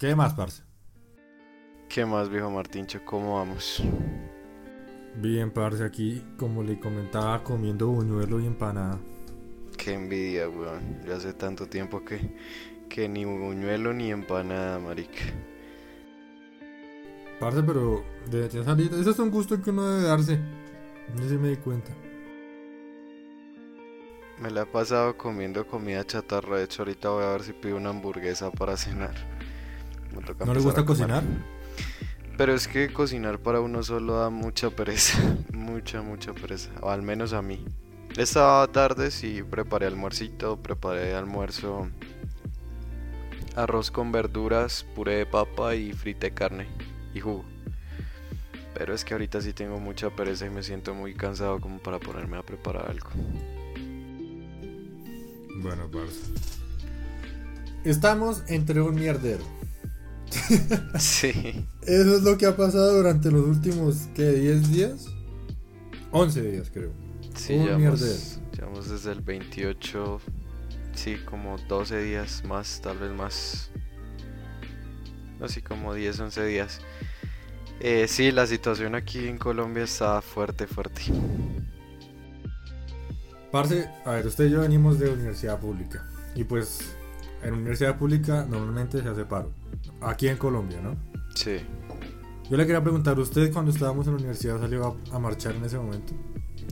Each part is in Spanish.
¿Qué más, parce? ¿Qué más, viejo Martincho? ¿Cómo vamos? Bien, parce, aquí, como le comentaba, comiendo buñuelo y empanada. Qué envidia, weón. Ya hace tanto tiempo que, que ni buñuelo ni empanada, marica. Parce, pero de salir. Ese es un gusto que uno debe darse. No sé si me di cuenta. Me la he pasado comiendo comida chatarra. De hecho, ahorita voy a ver si pido una hamburguesa para cenar. ¿No le gusta cocinar? Pero es que cocinar para uno solo da mucha pereza. mucha, mucha pereza. O al menos a mí. Esta tarde sí preparé almuercito. Preparé almuerzo. Arroz con verduras, puré de papa y frite carne y jugo. Pero es que ahorita sí tengo mucha pereza y me siento muy cansado como para ponerme a preparar algo. Bueno, parce. Estamos entre un mierdero. sí. Eso es lo que ha pasado durante los últimos, ¿qué? ¿10 días? 11 días, creo. Sí, llevamos, llevamos desde el 28, sí, como 12 días más, tal vez más. Así como 10, 11 días. Eh, sí, la situación aquí en Colombia está fuerte, fuerte. Parce, a ver, usted y yo venimos de universidad pública. Y pues en universidad pública normalmente se hace paro. Aquí en Colombia, ¿no? Sí. Yo le quería preguntar, ¿usted cuando estábamos en la universidad salió a, marchar en ese momento?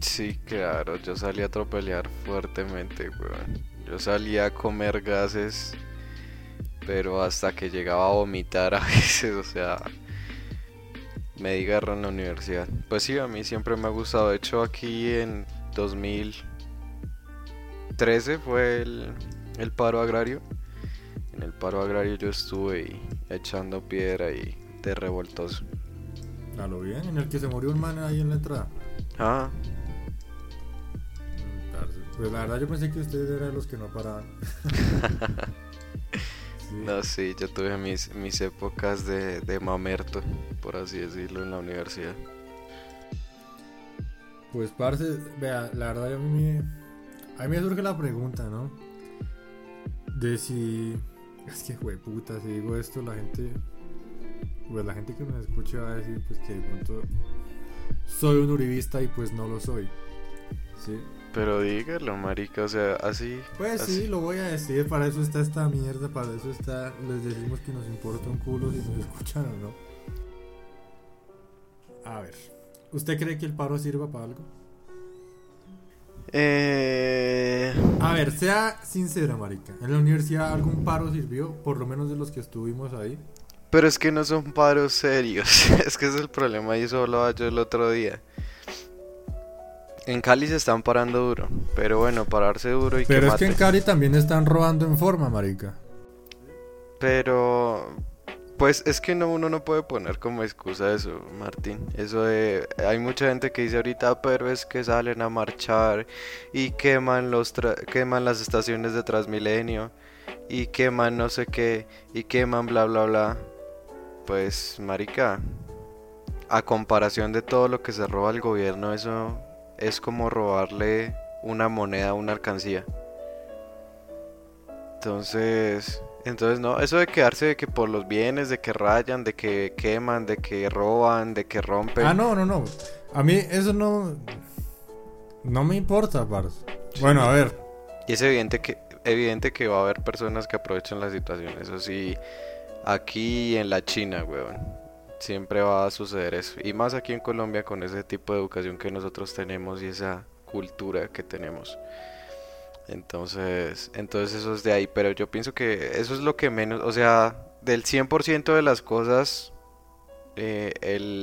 Sí, claro, yo salí a tropelear fuertemente, weón. Yo salí a comer gases, pero hasta que llegaba a vomitar a veces, o sea, me di garra en la universidad. Pues sí, a mí siempre me ha gustado. De hecho, aquí en 2000 13 fue el, el paro agrario. En el paro agrario yo estuve echando piedra y de revoltoso. A lo bien, en el que se murió un man ahí en la entrada. Ah. Pues la verdad yo pensé que ustedes eran los que no paraban. No, sí, yo tuve mis, mis épocas de, de mamerto, por así decirlo, en la universidad. Pues, parce, vea, la verdad a mí me, a mí me surge la pregunta, ¿no? De si. Es que, güey, puta, si digo esto, la gente. Pues la gente que me escucha va a decir, pues que de pronto. Soy un uribista y pues no lo soy. ¿Sí? Pero dígalo, marica, o sea, así. Pues sí, lo voy a decir, para eso está esta mierda, para eso está. Les decimos que nos importa un culo si nos escuchan o no. A ver, ¿usted cree que el paro sirva para algo? Eh... A ver, sea sincera, marica. ¿En la universidad algún paro sirvió? Por lo menos de los que estuvimos ahí. Pero es que no son paros serios. es que es el problema y eso lo yo el otro día. En Cali se están parando duro. Pero bueno, pararse duro y Pero es que en Cali también están robando en forma, marica. Pero pues es que no, uno no puede poner como excusa eso, Martín. Eso de. Hay mucha gente que dice ahorita, pero es que salen a marchar y queman, los queman las estaciones de Transmilenio y queman no sé qué y queman bla bla bla. Pues, Marica, a comparación de todo lo que se roba el gobierno, eso es como robarle una moneda a una alcancía. Entonces, entonces, no, eso de quedarse de que por los bienes, de que rayan, de que queman, de que roban, de que rompen. Ah, no, no, no. A mí eso no. No me importa, parce. Bueno, a ver. Y es evidente que, evidente que va a haber personas que aprovechan la situación. Eso sí, aquí en la China, weón. Siempre va a suceder eso. Y más aquí en Colombia con ese tipo de educación que nosotros tenemos y esa cultura que tenemos. Entonces, entonces eso es de ahí, pero yo pienso que eso es lo que menos, o sea, del 100% de las cosas, eh,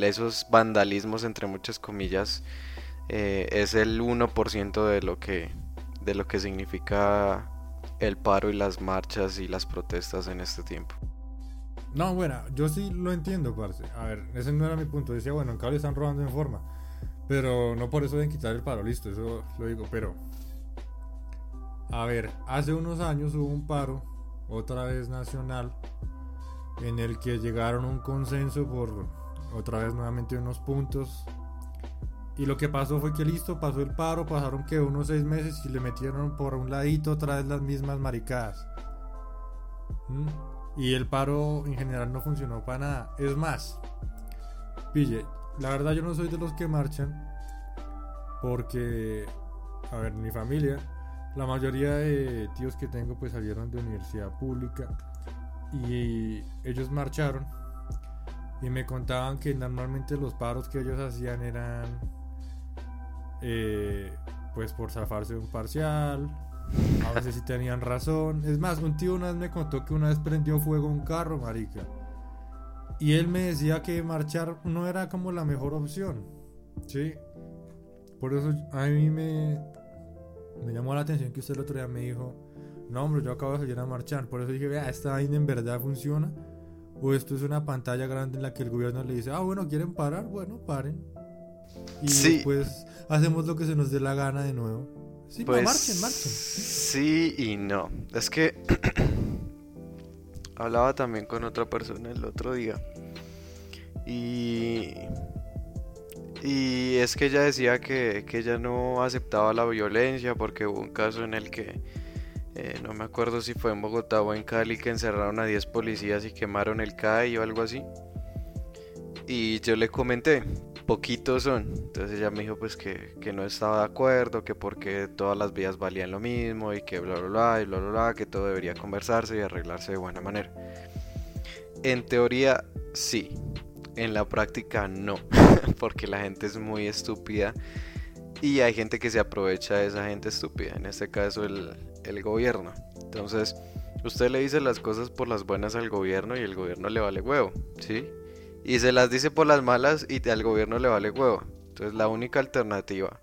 esos vandalismos entre muchas comillas, eh, es el 1% de lo que de lo que significa el paro y las marchas y las protestas en este tiempo. No, bueno, yo sí lo entiendo, parce. A ver, ese no era mi punto. Decía, bueno, en Cali están robando en forma. Pero no por eso deben quitar el paro, listo, eso lo digo. Pero a ver, hace unos años hubo un paro, otra vez nacional, en el que llegaron a un consenso por otra vez nuevamente unos puntos. Y lo que pasó fue que listo, pasó el paro, pasaron que unos seis meses y le metieron por un ladito otra vez las mismas maricadas. ¿Mm? Y el paro en general no funcionó para nada. Es más, pille, la verdad yo no soy de los que marchan porque, a ver, mi familia, la mayoría de tíos que tengo pues salieron de universidad pública y ellos marcharon y me contaban que normalmente los paros que ellos hacían eran eh, pues por zafarse de un parcial, a veces sí tenían razón. Es más, un tío una vez me contó que una vez prendió fuego un carro, marica. Y él me decía que marchar no era como la mejor opción. ¿Sí? Por eso a mí me, me llamó la atención que usted el otro día me dijo, no hombre, yo acabo de salir a marchar. Por eso dije, vea, esta vaina en verdad funciona. O esto es una pantalla grande en la que el gobierno le dice, ah, bueno, ¿quieren parar? Bueno, paren. Y después hacemos lo que se nos dé la gana de nuevo. Sí, pues, marchen, marchen. Sí y no. Es que hablaba también con otra persona el otro día. Y. Y es que ella decía que, que ella no aceptaba la violencia porque hubo un caso en el que. Eh, no me acuerdo si fue en Bogotá o en Cali que encerraron a 10 policías y quemaron el CAI o algo así. Y yo le comenté, poquitos son. Entonces ella me dijo pues que, que, no estaba de acuerdo, que porque todas las vías valían lo mismo y que bla bla bla y bla bla bla, que todo debería conversarse y arreglarse de buena manera. En teoría sí, en la práctica no, porque la gente es muy estúpida y hay gente que se aprovecha de esa gente estúpida, en este caso el, el gobierno. Entonces, usted le dice las cosas por las buenas al gobierno y el gobierno le vale huevo, ¿sí? y se las dice por las malas y al gobierno le vale huevo. Entonces la única alternativa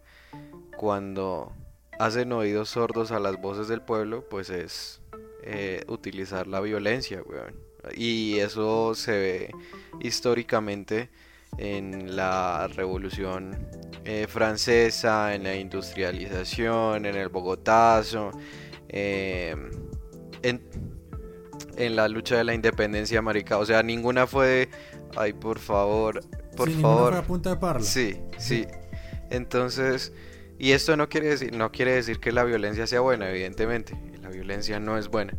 cuando hacen oídos sordos a las voces del pueblo, pues es eh, utilizar la violencia, weón. Y eso se ve históricamente en la revolución eh, francesa, en la industrialización, en el Bogotazo, eh, en, en, la lucha de la independencia, marica. O sea, ninguna fue Ay, por favor, por favor. a punta de parla. Sí, sí. Entonces, y esto no quiere decir, no quiere decir que la violencia sea buena, evidentemente. La violencia no es buena.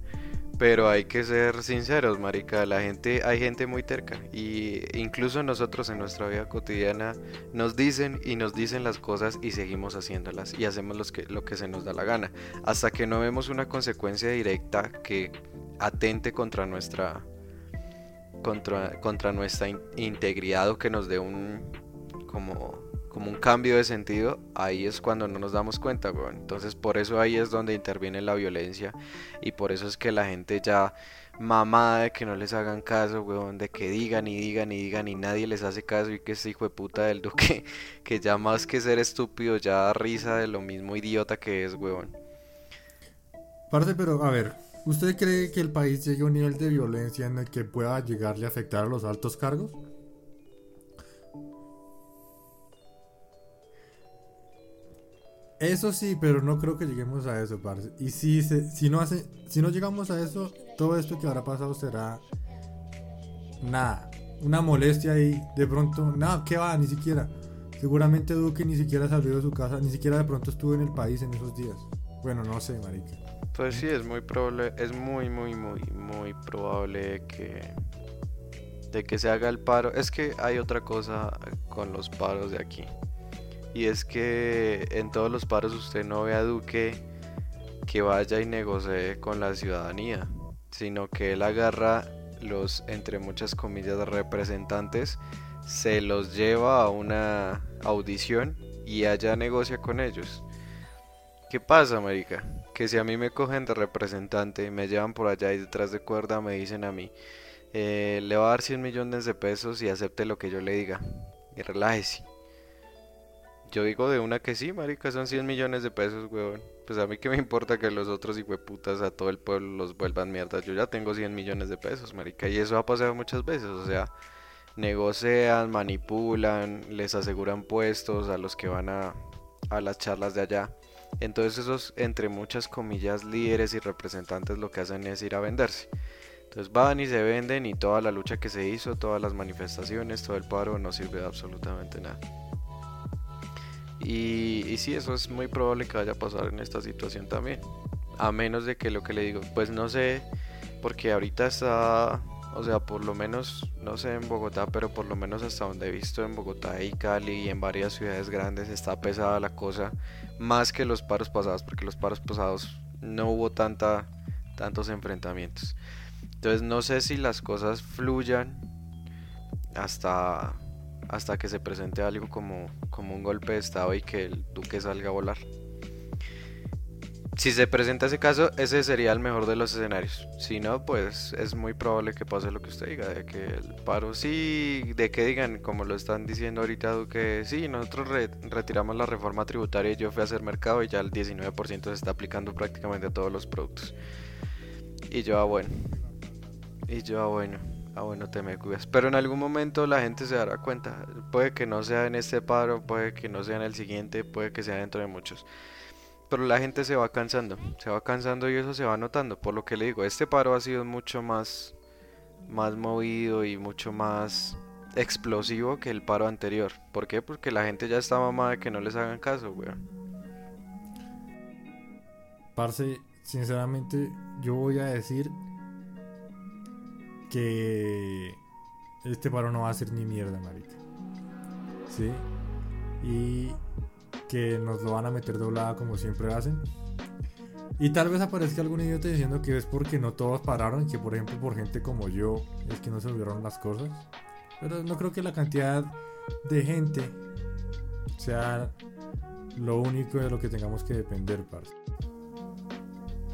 Pero hay que ser sinceros, marica, la gente, hay gente muy terca y incluso nosotros en nuestra vida cotidiana nos dicen y nos dicen las cosas y seguimos haciéndolas y hacemos lo que se nos da la gana, hasta que no vemos una consecuencia directa que atente contra nuestra contra, contra nuestra integridad o que nos dé un como, como un cambio de sentido, ahí es cuando no nos damos cuenta, Entonces por eso ahí es donde interviene la violencia y por eso es que la gente ya mamada de que no les hagan caso, weón, de que digan y digan y digan y nadie les hace caso y que ese hijo de puta del duque, que ya más que ser estúpido, ya da risa de lo mismo idiota que es, weón. Parce, pero a ver, ¿Usted cree que el país llegue a un nivel de violencia en el que pueda llegarle a afectar a los altos cargos? Eso sí, pero no creo que lleguemos a eso, parce. Y si, si, no hace, si no llegamos a eso, todo esto que habrá pasado será nada, una molestia y de pronto, nada, ¿qué va? Ni siquiera. Seguramente Duque ni siquiera salió de su casa, ni siquiera de pronto estuvo en el país en esos días. Bueno, no sé, marica. Pues sí, es muy probable, es muy, muy, muy, muy probable que de que se haga el paro. Es que hay otra cosa con los paros de aquí. Y es que en todos los paros usted no ve a Duque que vaya y negocie con la ciudadanía, sino que él agarra los, entre muchas comillas, representantes, se los lleva a una audición y allá negocia con ellos. ¿Qué pasa, marica? que si a mí me cogen de representante, me llevan por allá y detrás de cuerda me dicen a mí, eh, le va a dar 100 millones de pesos y acepte lo que yo le diga. Y relájese. Yo digo de una que sí, marica, son 100 millones de pesos, weón. Pues a mí que me importa que los otros putas a todo el pueblo los vuelvan mierdas. Yo ya tengo 100 millones de pesos, marica. Y eso ha pasado muchas veces, o sea, negocian, manipulan, les aseguran puestos a los que van a, a las charlas de allá. Entonces esos, entre muchas comillas, líderes y representantes lo que hacen es ir a venderse. Entonces van y se venden y toda la lucha que se hizo, todas las manifestaciones, todo el paro no sirve de absolutamente nada. Y, sí, eso es muy probable que vaya a pasar en esta situación también. A menos de que lo que le digo, pues no sé porque ahorita está, o sea, por lo menos, no sé en Bogotá, pero por lo menos hasta donde he visto en Bogotá y Cali y en varias ciudades grandes está pesada la cosa, más que los paros pasados, porque los paros pasados no hubo tanta, tantos enfrentamientos. Entonces no sé si las cosas fluyan hasta, hasta que se presente algo como, como un golpe de estado y que el duque salga a volar si se presenta ese caso, ese sería el mejor de los escenarios. Si no, pues es muy probable que pase lo que usted diga, de que el paro sí, de que digan, como lo están diciendo ahorita, que sí, nosotros retiramos la reforma tributaria y yo fui a hacer mercado y ya el 19% se está aplicando prácticamente a todos los productos. Y yo, ah, bueno. Y yo, ah, bueno. Ah, bueno, te me cuidas. Pero en algún momento la gente se dará cuenta. Puede que no sea en este paro, puede que no sea en el siguiente, puede que sea dentro de muchos pero la gente se va cansando, se va cansando y eso se va notando. Por lo que le digo, este paro ha sido mucho más, más movido y mucho más explosivo que el paro anterior. ¿Por qué? Porque la gente ya está mamada de que no les hagan caso, weón. Parce, sinceramente, yo voy a decir que este paro no va a ser ni mierda, marica. ¿Sí? Y que nos lo van a meter doblada como siempre hacen. Y tal vez aparezca algún idiota diciendo que es porque no todos pararon, que por ejemplo por gente como yo es que no se olvidaron las cosas. Pero no creo que la cantidad de gente sea lo único de lo que tengamos que depender, parce.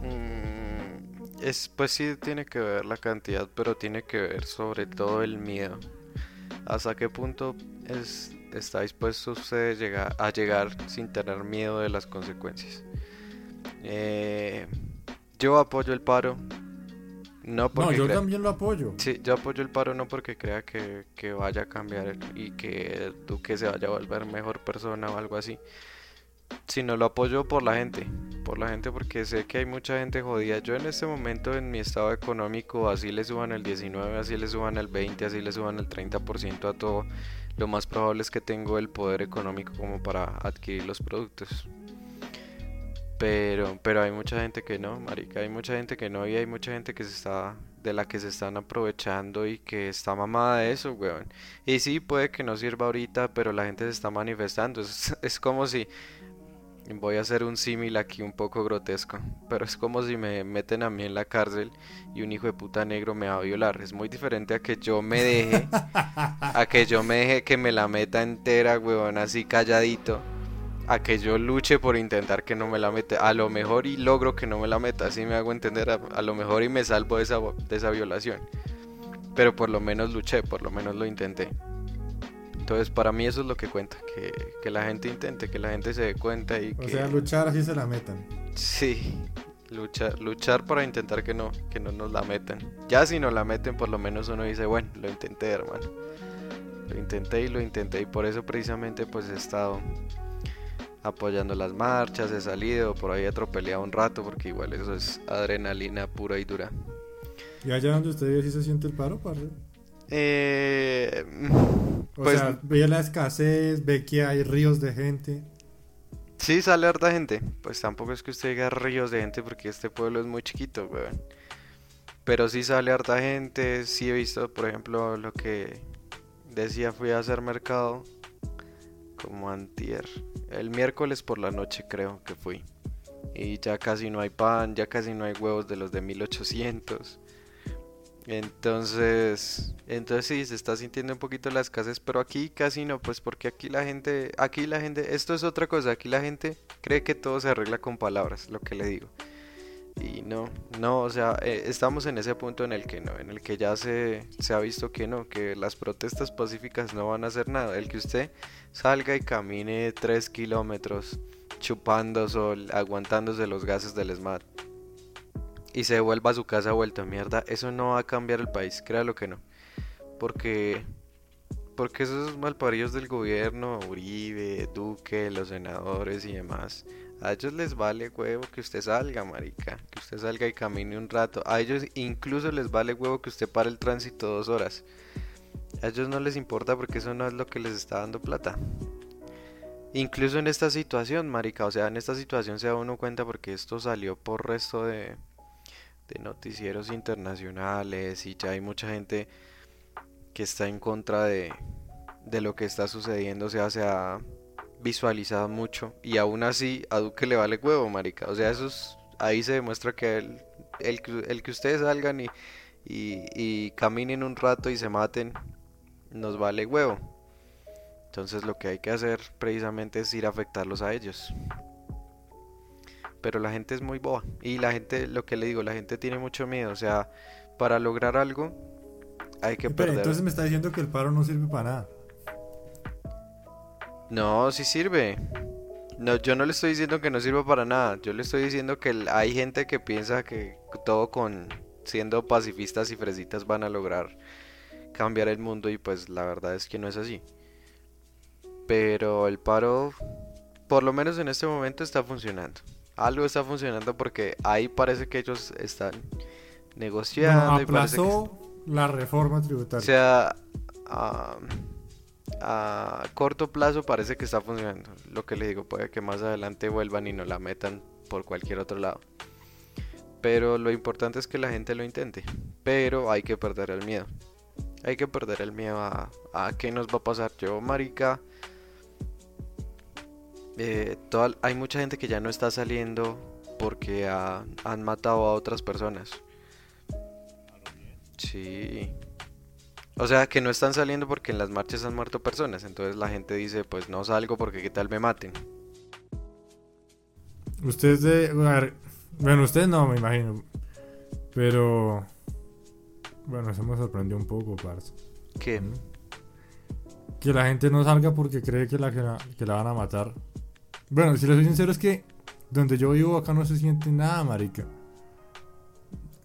Mm, es, pues sí tiene que ver la cantidad, pero tiene que ver sobre todo el miedo. ¿Hasta qué punto es está dispuesto usted llegar, a llegar sin tener miedo de las consecuencias. Eh, yo apoyo el paro. No, porque no yo también lo apoyo. Sí, yo apoyo el paro no porque crea que, que vaya a cambiar y que Duque se vaya a volver mejor persona o algo así. Sino lo apoyo por la gente. Por la gente porque sé que hay mucha gente jodida. Yo en este momento en mi estado económico así le suban el 19, así le suban el 20, así le suban el 30% a todo lo más probable es que tengo el poder económico como para adquirir los productos. Pero, pero hay mucha gente que no, marica, hay mucha gente que no y hay mucha gente que se está de la que se están aprovechando y que está mamada de eso, weón. Y sí, puede que no sirva ahorita, pero la gente se está manifestando. Es, es como si Voy a hacer un símil aquí un poco grotesco, pero es como si me meten a mí en la cárcel y un hijo de puta negro me va a violar. Es muy diferente a que yo me deje, a que yo me deje que me la meta entera, weón, así calladito, a que yo luche por intentar que no me la meta. A lo mejor y logro que no me la meta, así me hago entender, a, lo mejor y me salvo de esa, de esa violación. Pero por lo menos luché, por lo menos lo intenté. Entonces, para mí eso es lo que cuenta, que, la gente intente, que la gente se dé cuenta y o que... sea, luchar así se la metan. Sí, luchar, luchar para intentar que no, que no nos la metan. Ya si nos la meten, por lo menos uno dice, bueno, lo intenté, hermano. Lo intenté y lo intenté y por eso precisamente pues he estado apoyando las marchas, he salido, por ahí he atropellado un rato porque igual eso es adrenalina pura y dura. ¿Y allá donde usted vive sí se siente el paro, parce? Eh, o pues, sea, ve la escasez, ve que hay ríos de gente. Sí, sale harta gente. Pues tampoco es que usted diga ríos de gente porque este pueblo es muy chiquito, weón. Pero sí sale harta gente. Sí he visto, por ejemplo, lo que decía fui a hacer mercado como antier. El miércoles por la noche creo que fui. Y ya casi no hay pan, ya casi no hay huevos de los de 1800. Entonces, entonces sí, se está sintiendo un poquito la escasez, pero aquí casi no, pues porque aquí la gente, aquí la gente, esto es otra cosa, aquí la gente cree que todo se arregla con palabras, lo que le digo. Y no, no, o sea, eh, estamos en ese punto en el que no, en el que ya se, se ha visto que no, que las protestas pacíficas no van a hacer nada. El que usted salga y camine 3 kilómetros chupando sol, aguantándose los gases del SMAT y se vuelva a su casa vuelto mierda, eso no va a cambiar el país, créalo que no. Porque porque esos malparidos del gobierno, Uribe, Duque, los senadores y demás, a ellos les vale huevo que usted salga, marica, que usted salga y camine un rato. A ellos incluso les vale huevo que usted pare el tránsito dos horas. A ellos no les importa porque eso no es lo que les está dando plata. Incluso en esta situación, marica, o sea, en esta situación se da uno cuenta porque esto salió por resto de de noticieros internacionales y ya hay mucha gente que está en contra de, de lo que está sucediendo, o sea, se ha visualizado mucho y aún así a Duque le vale huevo, marica. O sea, eso es, ahí se demuestra que el, el, el que ustedes salgan y, y, y caminen un rato y se maten, nos vale huevo. Entonces lo que hay que hacer precisamente es ir a afectarlos a ellos. Pero la gente es muy boba. Y la gente, lo que le digo, la gente tiene mucho miedo. O sea, para lograr algo hay que Pero entonces me está diciendo que el paro no sirve para nada. No, sí sirve. No, yo no le estoy diciendo que no sirva para nada. Yo le estoy diciendo que hay gente que piensa que todo con siendo pacifistas y fresitas van a lograr cambiar el mundo y pues la verdad es que no es así. Pero el paro, por lo menos en este momento, está funcionando. Algo está funcionando porque ahí parece que ellos están negociando. aplazó la reforma tributaria. O sea, a corto plazo parece que está funcionando. Lo que le digo, puede que más adelante vuelvan y no la metan por cualquier otro lado. Pero lo importante es que la gente lo intente. Pero hay que perder el miedo. Hay que perder el miedo a, a qué nos va a pasar. Yo, marica, eh, hay mucha gente que ya no está saliendo porque han matado a otras personas. Sí. O sea, que no están saliendo porque en las marchas han muerto personas. Entonces la gente dice, pues no salgo porque qué tal me maten. Ustedes de... Bueno, ustedes no, me imagino. Pero... Bueno, eso me sorprendió un poco, parce. ¿Qué? Que la gente no salga porque cree que la, que la van a matar. Bueno, si les soy sincero es que donde yo vivo acá no se siente nada, marica.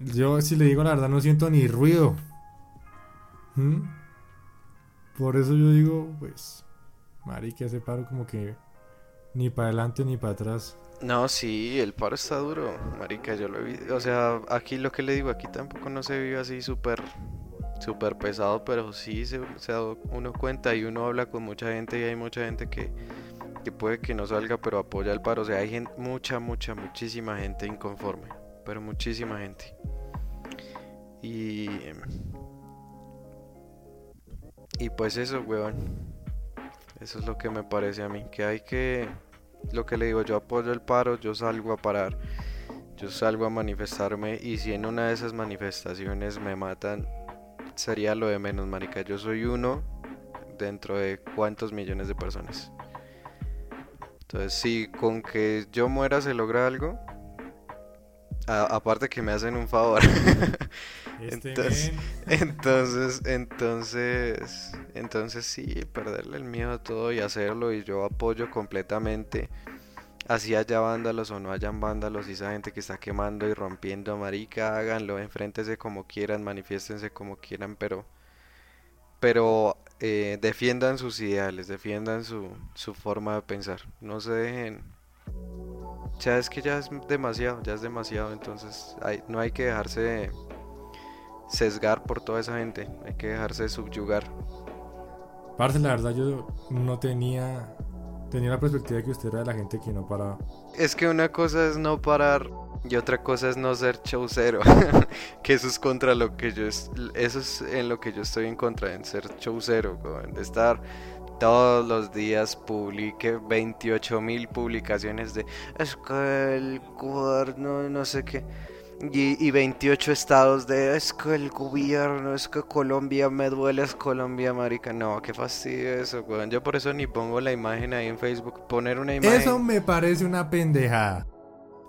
Yo, si le digo la verdad, no siento ni ruido. ¿Mm? Por eso yo digo, pues, marica, ese paro como que ni para adelante ni para atrás. No, sí, el paro está duro, marica, yo lo vi, o sea, aquí lo que le digo, aquí tampoco no se vive así súper, súper pesado, pero sí se, se da uno cuenta y uno habla con mucha gente y hay mucha gente que, que puede que no salga, pero apoya el paro, o sea, hay gente, mucha, mucha, muchísima gente inconforme, pero muchísima gente. Y y pues eso, weón. Eso es lo que me parece a mí. Que hay que. Lo que le digo, yo apoyo el paro, yo salgo a parar. Yo salgo a manifestarme. Y si en una de esas manifestaciones me matan, sería lo de menos, marica. Yo soy uno dentro de cuántos millones de personas. Entonces, si con que yo muera se logra algo, aparte que me hacen un favor. Este entonces, entonces, entonces, entonces sí, perderle el miedo a todo y hacerlo y yo apoyo completamente. Así haya vándalos o no hayan vándalos y esa gente que está quemando y rompiendo marica, háganlo, enfréntense como quieran, manifiéstense como quieran, pero pero eh, defiendan sus ideales, defiendan su, su forma de pensar, no se dejen ya es que ya es demasiado, ya es demasiado, entonces hay, no hay que dejarse sesgar por toda esa gente, hay que dejarse subyugar. Parce, la verdad yo no tenía tenía la perspectiva de que usted era de la gente que no paraba. Es que una cosa es no parar y otra cosa es no ser showcero, que eso es contra lo que yo eso es en lo que yo estoy en contra, en ser showcero, de estar todos los días publique 28 mil publicaciones de es que el gobierno no sé qué y, y, 28 estados de es que el gobierno es que Colombia me duele es Colombia marica no qué fastidio eso weón. yo por eso ni pongo la imagen ahí en Facebook. Poner una imagen. eso me parece una pendejada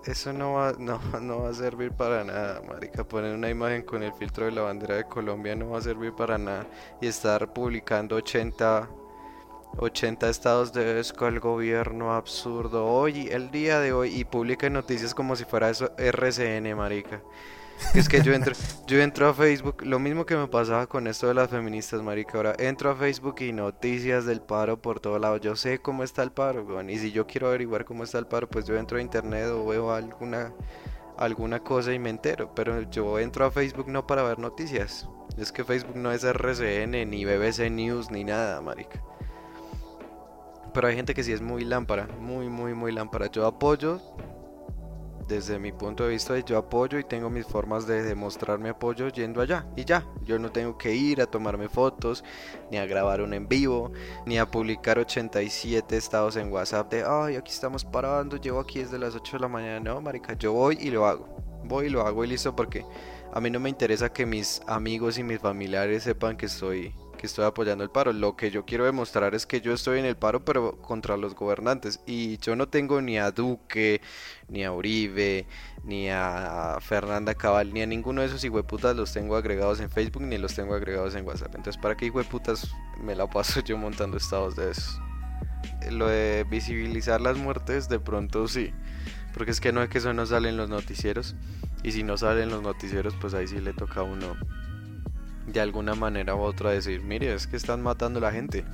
eso no va, no, no va a servir para nada, marica. Poner una imagen con el filtro de la bandera de Colombia no va a servir para nada. Y estar publicando 80 80 estados de con el gobierno absurdo hoy, el día de hoy, y publica noticias como si fuera eso RCN, marica. Es que yo entro, yo entro a Facebook, lo mismo que me pasaba con esto de las feministas, marica. Ahora entro a Facebook y noticias del paro por todo lado. Yo sé cómo está el paro, y si yo quiero averiguar cómo está el paro, pues yo entro a internet o veo alguna, alguna cosa y me entero. Pero yo entro a Facebook no para ver noticias. Es que Facebook no es RCN, ni BBC News, ni nada, marica pero hay gente que sí es muy lámpara, muy, muy, muy lámpara. Yo apoyo desde mi punto de vista yo apoyo y tengo mis formas de demostrar mi apoyo yendo allá y ya. Yo no tengo que ir a tomarme fotos, ni a grabar un en vivo, ni a publicar 87 estados en WhatsApp de, ay, aquí estamos parando, llevo aquí desde las 8 de la mañana. No, marica, yo voy y lo hago. Voy y lo hago y listo porque a mí no me interesa que mis amigos y mis familiares sepan que estoy que estoy apoyando el paro. Lo que yo quiero demostrar es que yo estoy en el paro, pero contra los gobernantes. Y yo no tengo ni a Duque, ni a Uribe, ni a Fernanda Cabal, ni a ninguno de esos hijueputas los tengo agregados en Facebook, ni los tengo agregados en WhatsApp. Entonces, ¿para qué hijueputas me la paso yo montando estados de esos? Lo de visibilizar las muertes, de pronto sí. Porque es que no es que eso no sale en los noticieros. Y si no sale en los noticieros, pues ahí sí le toca a uno de alguna manera u otra decir, mire, es que están matando a la gente.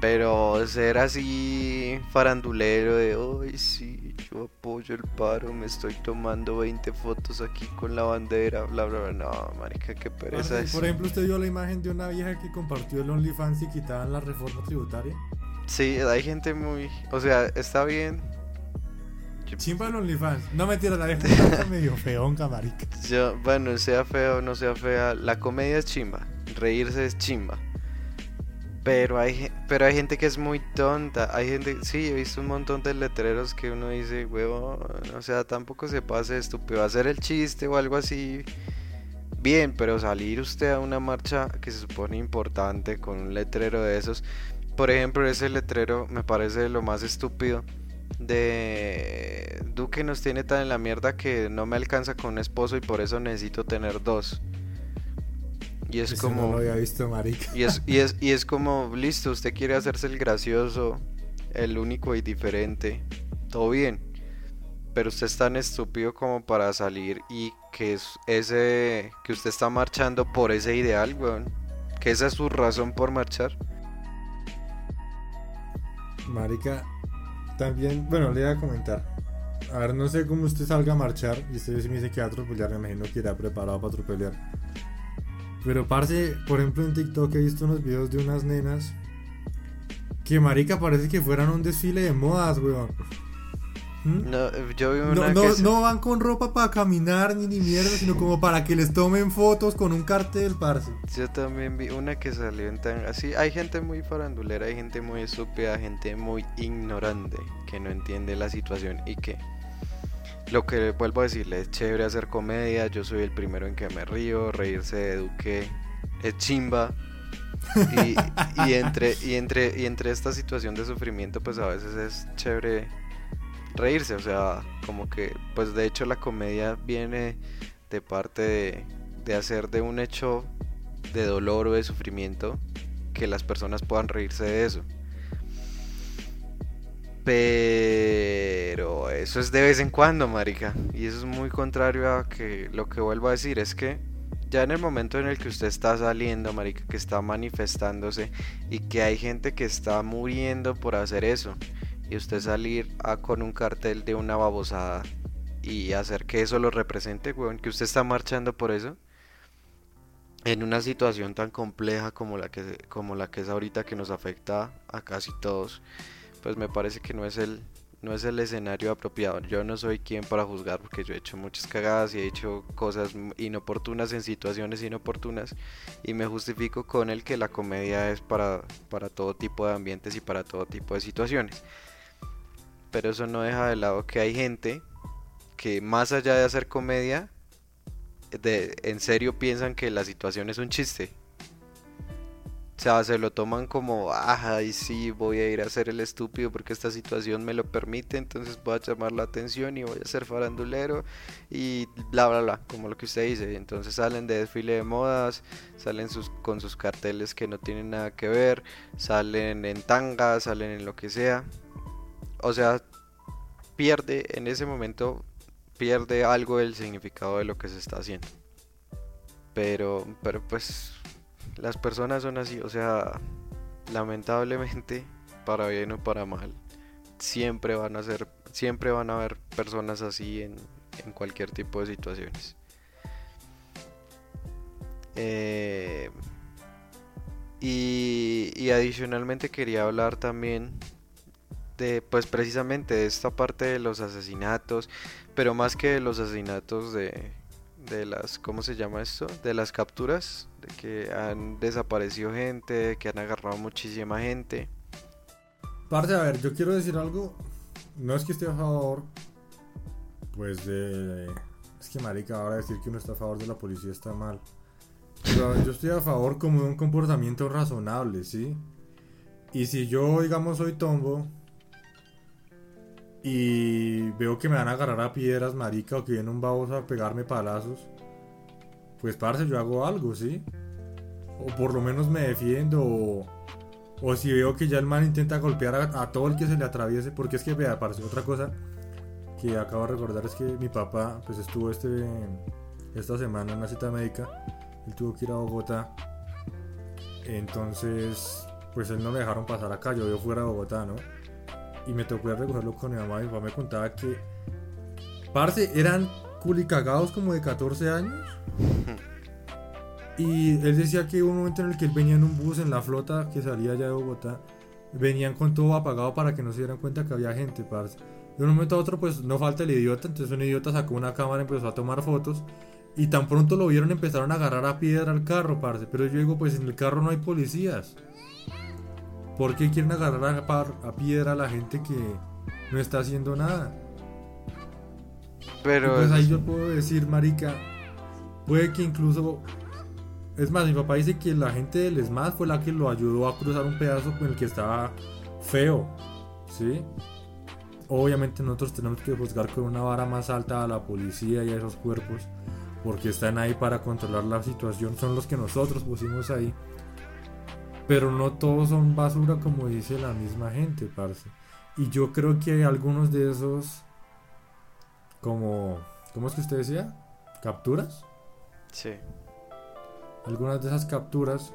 Pero ser así farandulero de, hoy sí, yo apoyo el paro, me estoy tomando 20 fotos aquí con la bandera, bla, bla, bla. No, marica, qué pereza es. Por ejemplo, ¿usted vio la imagen de una vieja que compartió el OnlyFans y quitaban la reforma tributaria? Sí, hay gente muy... O sea, está bien, Chimba el OnlyFans. No me tiras la vieja medio feonca, marica. Yo, bueno, sea feo o no sea fea, la comedia es chimba. Reírse es chimba. Pero hay, pero hay gente que es muy tonta. Hay gente, sí, he visto un montón de letreros que uno dice, huevo, o sea, tampoco se pase estúpido. Hacer el chiste o algo así, bien, pero salir usted a una marcha que se supone importante con un letrero de esos. Por ejemplo, ese letrero me parece lo más estúpido de Duque nos tiene tan en la mierda que no me alcanza con un esposo y por eso necesito tener dos. Y es como. No lo había visto, marica. Y es, y, es, y es como, listo, usted quiere hacerse el gracioso, el único y diferente. Todo bien. Pero usted es tan estúpido como para salir y que es ese. que usted está marchando por ese ideal, weón. Que esa es su razón por marchar. Marica, también, bueno, le iba a comentar. A ver, no sé cómo usted salga a marchar y usted me dice que va a atropellar, me imagino que irá preparado para atropellar. Pero parce, por ejemplo en TikTok he visto unos videos de unas nenas que marica parece que fueran un desfile de modas, weón. ¿Mm? No, yo vi una no, no, van con ropa para caminar ni ni mierda, sino como para que les tomen fotos con un cartel, parce. Yo también vi una que salió en tan así. Hay gente muy farandulera, hay gente muy estúpida, gente muy ignorante que no entiende la situación y que lo que vuelvo a decirle es chévere hacer comedia. Yo soy el primero en que me río, reírse de Duque es chimba. y, y, entre, y, entre, y entre esta situación de sufrimiento, pues a veces es chévere reírse, o sea, como que, pues de hecho la comedia viene de parte de, hacer de un hecho de dolor o de sufrimiento que las personas puedan reírse de eso. Pero eso es de vez en cuando, marica. Y eso es muy contrario a que lo que vuelvo a decir es que ya en el momento en el que usted está saliendo, marica, que está manifestándose y que hay gente que está muriendo por hacer eso y usted salir a, con un cartel de una babosada y hacer que eso lo represente, weón, que usted está marchando por eso en una situación tan compleja como la que como la que es ahorita que nos afecta a casi todos, pues me parece que no es el no es el escenario apropiado. Yo no soy quien para juzgar porque yo he hecho muchas cagadas y he hecho cosas inoportunas en situaciones inoportunas y me justifico con el que la comedia es para, para todo tipo de ambientes y para todo tipo de situaciones pero eso no deja de lado que hay gente que más allá de hacer comedia, en serio piensan que la situación es un chiste. O sea, se lo toman como, ay, sí, voy a ir a hacer el estúpido porque esta situación me lo permite, entonces voy a llamar la atención y voy a ser farandulero y bla, bla, bla, como lo que usted dice. Entonces salen de desfile de modas, salen con sus carteles que no tienen nada que ver, salen en tanga, salen en lo que sea o sea, pierde en ese momento, pierde algo del significado de lo que se está haciendo. Pero, pero pues, las personas son así, o sea, lamentablemente, para bien o para mal, siempre van a ser, siempre van a haber personas así en, cualquier tipo de situaciones. Eh, y, y adicionalmente quería hablar también de, pues precisamente esta parte de los asesinatos, pero más que los asesinatos de, de las, ¿cómo se llama esto? De las capturas, de que han desaparecido gente, que han agarrado muchísima gente. Parte, a ver, yo quiero decir algo, no es que esté a favor, pues de... Es que marica, ahora decir que uno está a favor de la policía está mal. Pero yo estoy a favor como de un comportamiento razonable, ¿sí? Y si yo, digamos, soy tombo y veo que me van a agarrar a piedras, marica, o que viene un baboso a pegarme palazos, pues parce, yo hago algo, ¿sí? O por lo menos me defiendo, o, o si veo que ya el man intenta golpear a, todo el que se le atraviese, porque es que, vea, parce, otra cosa que acabo de recordar es que mi papá, pues estuvo este, esta semana en una cita médica, él tuvo que ir a Bogotá, entonces, pues él no me dejaron pasar acá, yo vivo fuera de Bogotá, ¿no? Y me tocó recogerlo con mi mamá. Mi papá me contaba que, parce, eran culicagados como de 14 años. Y él decía que hubo un momento en el que él venía en un bus en la flota que salía allá de Bogotá. Venían con todo apagado para que no se dieran cuenta que había gente, parce. De un momento a otro, pues no falta el idiota. Entonces un idiota sacó una cámara, empezó a tomar fotos. Y tan pronto lo vieron, empezaron a agarrar a piedra al carro, parce. Pero yo digo, pues en el carro no hay policías. ¿Por qué quieren agarrar a, piedra a la gente que no está haciendo nada? Pero. pues ahí yo puedo decir, Marica, puede que incluso. Es más, mi papá dice que la gente del ESMAD fue la que lo ayudó a cruzar un pedazo con el que estaba feo. ¿Sí? Obviamente nosotros tenemos que juzgar con una vara más alta a la policía y a esos cuerpos. Porque están ahí para controlar la situación. Son los que nosotros pusimos ahí. Pero no todos son basura como dice la misma gente, parce. Y yo creo que hay algunos de esos, como, ¿cómo es que usted decía? ¿Capturas? Sí. Algunas de esas capturas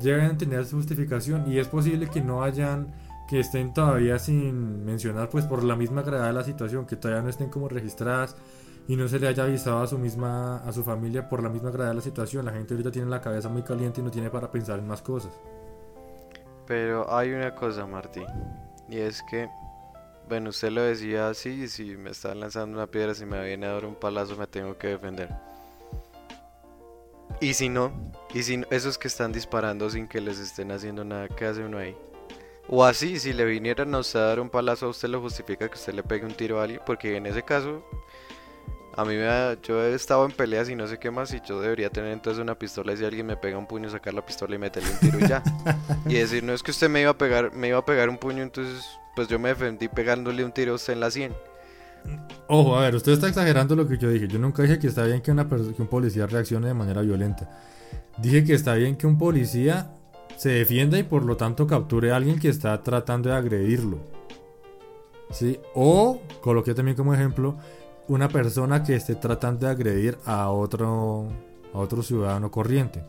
llegan a tener su justificación y es posible que no hayan, que estén todavía sin mencionar, pues por la misma gravedad de la situación, que todavía no estén como registradas y no se le haya avisado a su misma, a su familia por la misma gravedad de la situación. La gente ahorita tiene la cabeza muy caliente y no tiene para pensar en más cosas. Pero hay una cosa, Martín, y es que, bueno, usted lo decía así, si me están lanzando una piedra, si me viene a dar un palazo, me tengo que defender. Y si no, y si esos que están disparando sin que les estén haciendo nada, ¿qué hace uno ahí? O así, si le vinieran a usted a dar un palazo, ¿a usted lo justifica que usted le pegue un tiro a alguien? Porque en ese caso, a mí me yo he estado en peleas y no sé qué más y yo debería tener entonces una pistola y si alguien me pega un puño sacar la pistola y meterle un tiro y ya. y decir, no es que usted me iba a pegar, me iba a pegar un puño, entonces pues yo me defendí pegándole un tiro a usted en la 100. Ojo, a ver, usted está exagerando lo que yo dije. Yo nunca dije que está bien que, una que un policía reaccione de manera violenta. Dije que está bien que un policía se defienda y por lo tanto capture a alguien que está tratando de agredirlo. ¿Sí? O, coloqué también como ejemplo, una persona que esté tratando de agredir a otro, a otro ciudadano corriente.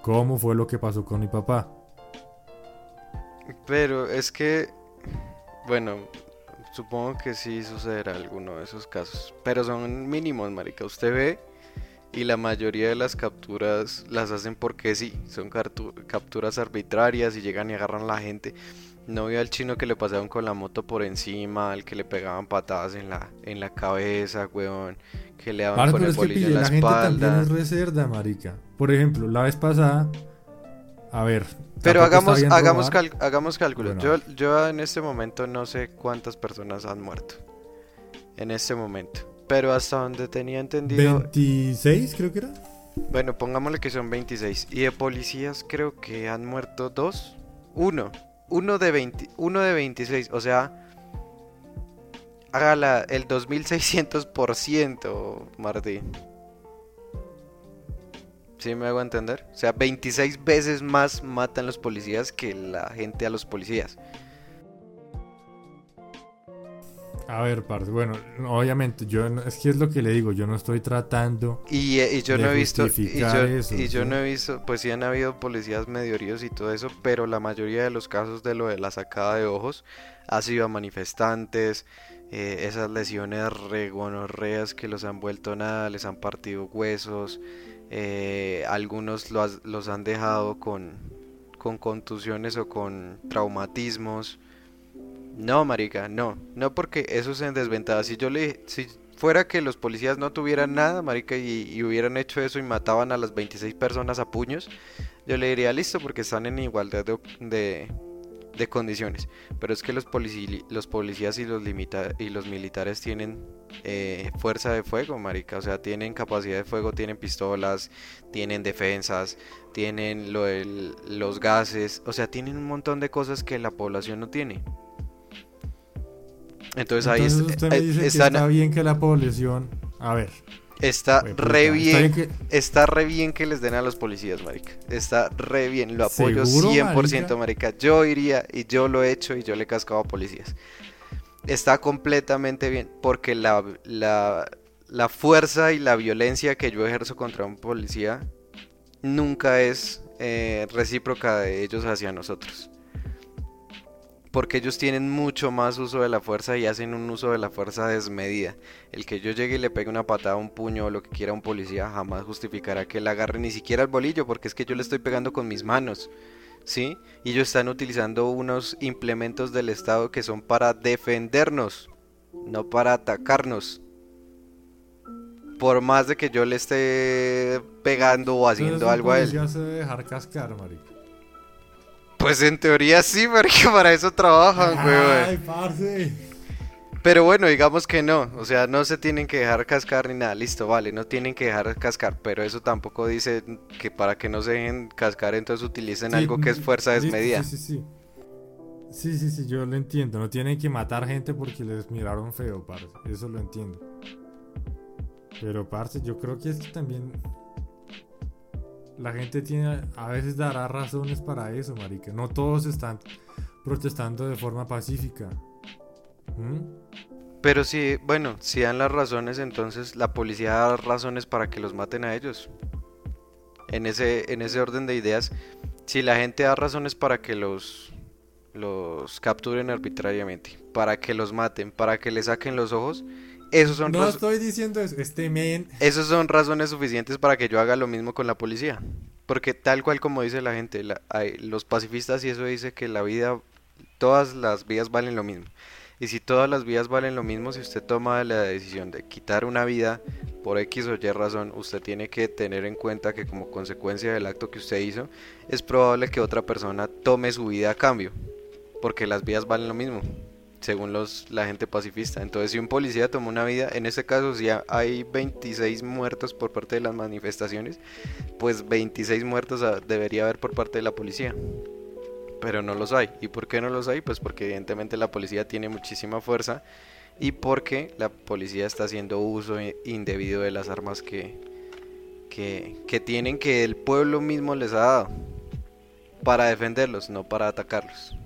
¿Cómo fue lo que pasó con mi papá? Pero es que, bueno, supongo que sí sucederá alguno de esos casos. Pero son mínimos, marica. Usted ve y la mayoría de las capturas las hacen porque sí. Son capturas arbitrarias y llegan y agarran a la gente. No vi al chino que le pasaron con la moto por encima, al que le pegaban patadas en la, en la cabeza, weón, que le daban con el bolillo en la, la espalda. Gente también es reserda, marica. Por ejemplo, la vez pasada, a ver. Pero hagamos, hagamos, hagamos cálculos. Yo, yo en este momento no sé cuántas personas han muerto. En este momento. Pero hasta donde tenía entendido. 26 creo que era. Bueno, pongámosle que son 26. Y de policías creo que han muerto dos. Uno uno de, 20, uno de 26, o sea, hágala el 2600%, Martín. ¿Sí me hago entender? O sea, 26 veces más matan los policías que la gente a los policías. A ver, parce, bueno, obviamente, yo es que es lo que le digo, yo no estoy tratando. Y, eh, yo no he visto. Y yo, y yo no he visto, pues sí han habido policías medio heridos y todo eso, pero la mayoría de los casos de lo de la sacada de ojos ha sido a manifestantes, eh, esas lesiones regonorreas que los han vuelto nada, les han partido huesos, eh, algunos los han dejado con, con contusiones o con traumatismos. No, marica, no. No porque eso es en desventaja. Si yo le... Si fuera que los policías no tuvieran nada, marica, y, hubieran hecho eso y mataban a las 26 personas a puños, yo le diría listo porque están en igualdad de, de, condiciones. Pero es que los, los policías y los, limita y los militares tienen eh, fuerza de fuego, marica. O sea, tienen capacidad de fuego, tienen pistolas, tienen defensas, tienen lo, los gases. O sea, tienen un montón de cosas que la población no tiene. Entonces, ahí usted me dice que está bien que la población. A ver. Está re bien, está, re bien que les den a los policías, marica. Está re bien, lo apoyo 100%, marica? Yo iría y yo lo he hecho y yo le he cascado a policías. Está completamente bien porque la, la, la fuerza y la violencia que yo ejerzo contra un policía nunca es eh, recíproca de ellos hacia nosotros porque ellos tienen mucho más uso de la fuerza y hacen un uso de la fuerza desmedida. El que yo llegue y le pegue una patada, un puño o lo que quiera a un policía jamás justificará que él agarre ni siquiera el bolillo, porque es que yo le estoy pegando con mis manos. ¿Sí? Y ellos están utilizando unos implementos del Estado que son para defendernos, no para atacarnos. Por más de que yo le esté pegando o haciendo algo a él. Se dejar cascar, marica. Pues en teoría sí, porque para eso trabajan, Ay, parce. Pero bueno, digamos que no, o sea, no se tienen que dejar cascar ni nada, listo, vale, no tienen que dejar cascar, pero eso tampoco dice que para que no se dejen cascar entonces utilicen algo que es fuerza desmedida. Sí, sí, sí. Sí, sí, sí, yo lo entiendo, no tienen que matar gente porque les miraron feo, parce, eso lo entiendo. Pero, parce, yo creo que es que también la gente tiene, a veces dará razones para eso, marica. No todos están protestando de forma pacífica. ¿Mm? Pero si, bueno, si dan las razones, entonces la policía da razones para que los maten a ellos. En ese, en ese orden de ideas, si la gente da razones para que los, los capturen arbitrariamente, para que los maten, para que les saquen los ojos, son no estoy diciendo eso, este men. Esos son razones suficientes para que yo haga lo mismo con la policía. Porque tal cual como dice la gente, los pacifistas y eso dice que la vida, todas las vidas valen lo mismo. Y si todas las vidas valen lo mismo, si usted toma la decisión de quitar una vida por X o Y razón, usted tiene que tener en cuenta que como consecuencia del acto que usted hizo, es probable que otra persona tome su vida a cambio. Porque las vidas valen lo mismo según los, la gente pacifista. Entonces, si un policía tomó una vida, en este caso, si hay 26 muertos por parte de las manifestaciones, pues 26 muertos ah, debería haber por parte de la policía. Pero no los hay. ¿Y por qué no los hay? Pues porque evidentemente la policía tiene muchísima fuerza y porque la policía está haciendo uso indebido de las armas que, que, que tienen que el pueblo mismo les ha dado para defenderlos, no para atacarlos.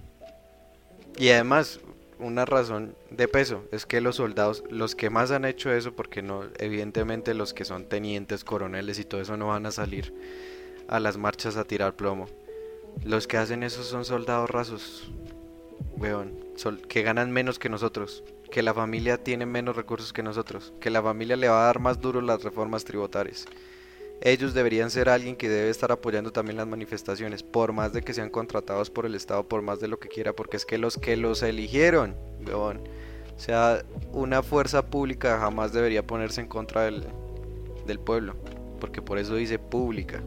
Y además, una razón de peso es que los soldados, los que más han hecho eso, porque no, evidentemente los que son tenientes, coroneles y todo eso no van a salir a las marchas a tirar plomo. Los que hacen eso son soldados rasos, weón, que ganan menos que nosotros, que la familia tiene menos recursos que nosotros, que la familia le va a dar más duro las reformas tributarias ellos deberían ser alguien que debe estar apoyando también las manifestaciones, por más de que sean contratados por el Estado, por más de lo que quiera, porque es que los que los eligieron, o sea, una fuerza pública jamás debería ponerse en contra del, del pueblo, porque por eso dice pública.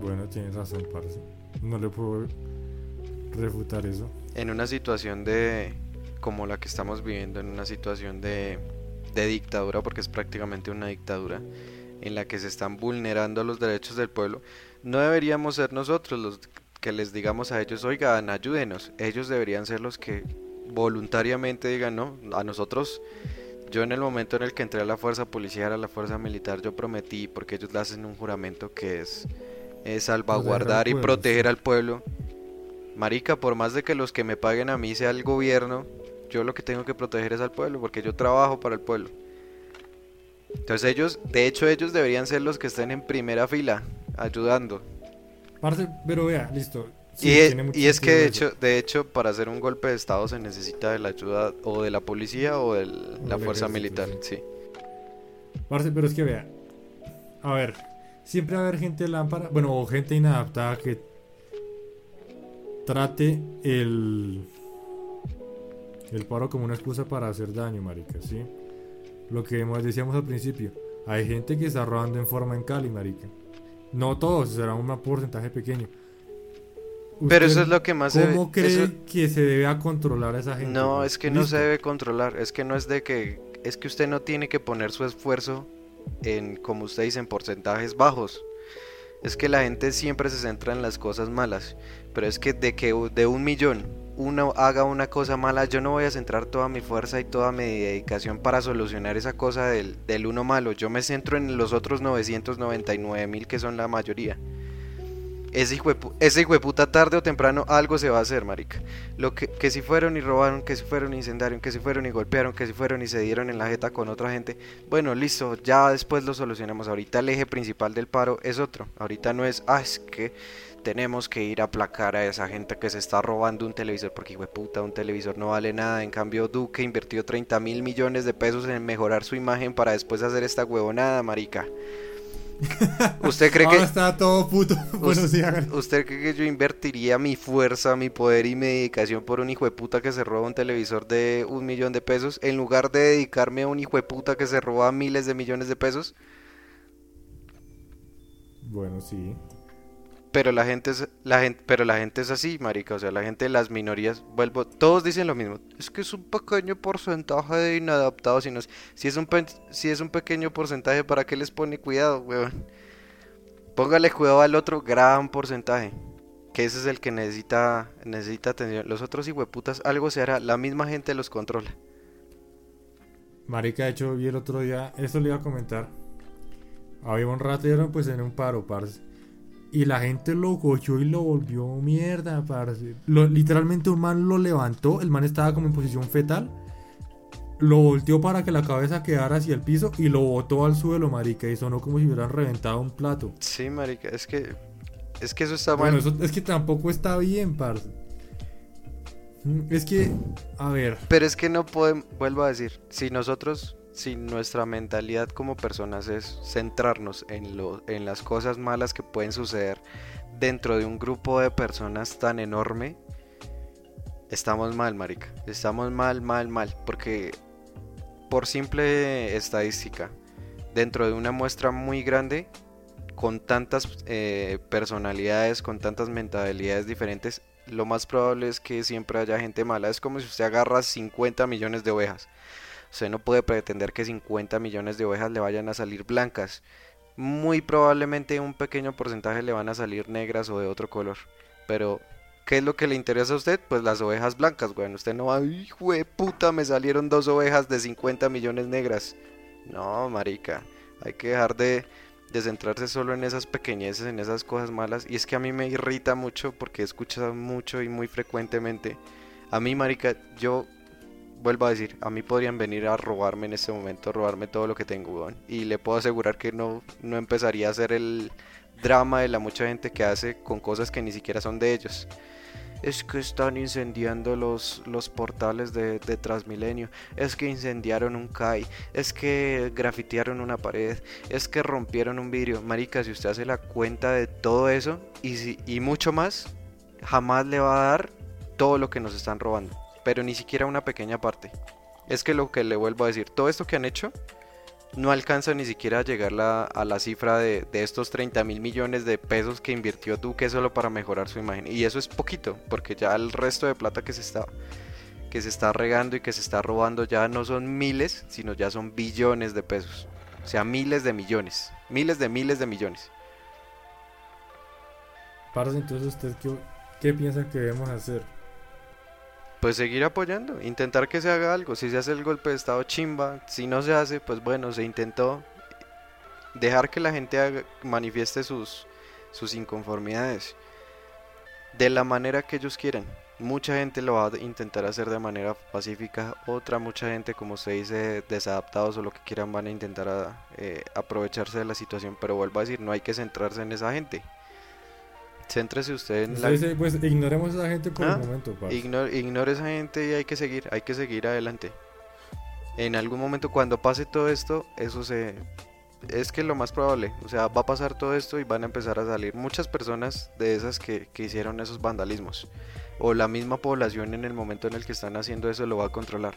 Bueno, tienes razón, parce. No le puedo refutar eso. En una situación de como la que estamos viviendo, en una situación de de dictadura, porque es prácticamente una dictadura, en la que se están vulnerando los derechos del pueblo, no deberíamos ser nosotros los que les digamos a ellos, oigan, ayúdenos. Ellos deberían ser los que voluntariamente digan, no, a nosotros, yo en el momento en el que entré a la fuerza policial, a la fuerza militar, yo prometí, porque ellos le hacen un juramento que es, salvaguardar y proteger al pueblo. Marica, por más de que los que me paguen a mí sea el gobierno, yo lo que tengo que proteger es al pueblo, porque yo trabajo para el pueblo. Entonces ellos, de hecho ellos deberían ser los que estén en primera fila, ayudando. pero vea, listo. y, e, es que de hecho, de hecho, para hacer un golpe de estado se necesita de la ayuda o de la policía o de la fuerza militar, sí. pero es que vea, a ver, siempre va a haber gente lámpara, bueno, o gente inadaptada que trate el, el paro como una excusa para hacer daño, marica, ¿sí? Lo que decíamos al principio, hay gente que está robando en forma en Cali, marica. No todos, será un porcentaje pequeño. Pero eso es lo que más ¿Cómo cree que se debe controlar a esa gente? No, es que no se debe controlar, es que no es de que es que usted no tiene que poner su esfuerzo en como usted dice en porcentajes bajos. Es que la gente siempre se centra en las cosas malas, pero es que de que de un millón uno haga una cosa mala, yo no voy a centrar toda mi fuerza y toda mi dedicación para solucionar esa cosa del, del uno malo. Yo me centro en los otros 999 mil que son la mayoría. Ese hijo, de, puta tarde o temprano algo se va a hacer, marica. Lo que, que si fueron y robaron, que si fueron y incendiaron, que si fueron y golpearon, que si fueron y se dieron en la jeta con otra gente. Bueno, listo, ya después lo solucionamos. Ahorita el eje principal del paro es otro. Ahorita no es, ah, es que tenemos que ir a aplacar a esa gente que se está robando un televisor, porque hijo de puta, un televisor no vale nada. En cambio, Duque invirtió 30 mil millones de pesos en mejorar su imagen para después hacer esta huevonada, marica. ¿Usted cree que está todo puto? ¿Usted cree que yo invertiría mi fuerza, mi poder y mi dedicación por un hijo de puta que se roba un televisor de un millón de pesos en lugar de dedicarme a un hijo de puta que se roba miles de millones de pesos? Bueno, sí. Pero la gente es la gente, pero la gente es así, marica, o sea, la gente las minorías, vuelvo, todos dicen lo mismo. Es que es un pequeño porcentaje de inadaptados, si, si es un si es un pequeño porcentaje, ¿para qué les pone cuidado, weón? Póngale cuidado al otro gran porcentaje, que ese es el que necesita necesita atención. Los otros hijueputas algo se hará, la misma gente los controla. Marica, de hecho, vi el otro día, esto le iba a comentar. Había un ratero pues en un paro, parce y la gente lo cogió y lo volvió mierda, parce. literalmente un man lo levantó, el man estaba como en posición fetal. Lo volteó para que la cabeza quedara hacia el piso y lo botó al suelo, marica. Y sonó como si hubieran reventado un plato. Sí, marica, es que. Es que eso está mal. Bueno, es que tampoco está bien, parce. Mm, es que. A ver. Pero es que no podemos. Vuelvo a decir. Si nosotros si nuestra mentalidad como personas es centrarnos en, lo, en las cosas malas que pueden suceder dentro de un grupo de personas tan enorme, estamos mal, marica. Estamos mal, mal, mal. Porque por simple estadística, dentro de una muestra muy grande, con tantas eh, personalidades, con tantas mentalidades diferentes, lo más probable es que siempre haya gente mala. Es como si usted agarra 50 millones de ovejas Usted no puede pretender que 50 millones de ovejas le vayan a salir blancas. Muy probablemente un pequeño porcentaje le van a salir negras o de otro color. Pero, ¿qué es lo que le interesa a usted? Pues las ovejas blancas, bueno, usted no va, hijo de puta, me salieron dos ovejas de 50 millones negras. No, marica, hay que dejar de, de centrarse solo en esas pequeñeces, en esas cosas malas. Y es que a mí me irrita mucho porque he escuchado mucho y muy frecuentemente. A mí, marica, yo vuelvo a decir, a mí podrían venir a robarme en este momento, robarme todo lo que tengo, Y le puedo asegurar que no, no empezaría a hacer el drama de la mucha gente que hace con cosas que ni siquiera son de ellos. Es que están incendiando los, los portales de, de Transmilenio. Es que incendiaron un CAI. Es que grafitearon una pared. Es que rompieron un vidrio. Marica, si usted hace la cuenta de todo eso y, y mucho más, jamás le va a dar todo lo que nos están robando pero ni siquiera una pequeña parte. Es que lo que le vuelvo a decir, todo esto que han hecho no alcanza ni siquiera a llegar a la cifra de, estos 30 mil millones de pesos que invirtió Duque solo para mejorar su imagen. Y eso es poquito, porque ya el resto de plata que se está que se está regando y que se está robando ya no son miles, sino ya son billones de pesos. O sea, miles de millones. Miles de miles de millones. Parce, entonces usted qué, qué piensa que debemos hacer? Pues seguir apoyando, intentar que se haga algo. Si se hace el golpe de estado chimba, si no se hace, pues bueno, se intentó dejar que la gente manifieste sus, sus inconformidades de la manera que ellos quieran. Mucha gente lo va a intentar hacer de manera pacífica, otra mucha gente, como se dice, desadaptados o lo que quieran, van a intentar eh, aprovecharse de la situación. Pero vuelvo a decir, no hay que centrarse en esa gente. Céntrese usted en la... pues ignoremos a esa gente por el ah, momento. Ignore, ignore esa gente y hay que seguir, hay que seguir adelante. En algún momento cuando pase todo esto, eso se, es que lo más probable, o sea, va a pasar todo esto y van a empezar a salir muchas personas de esas que, que hicieron esos vandalismos. O la misma población en el momento en el que están haciendo eso lo va a controlar.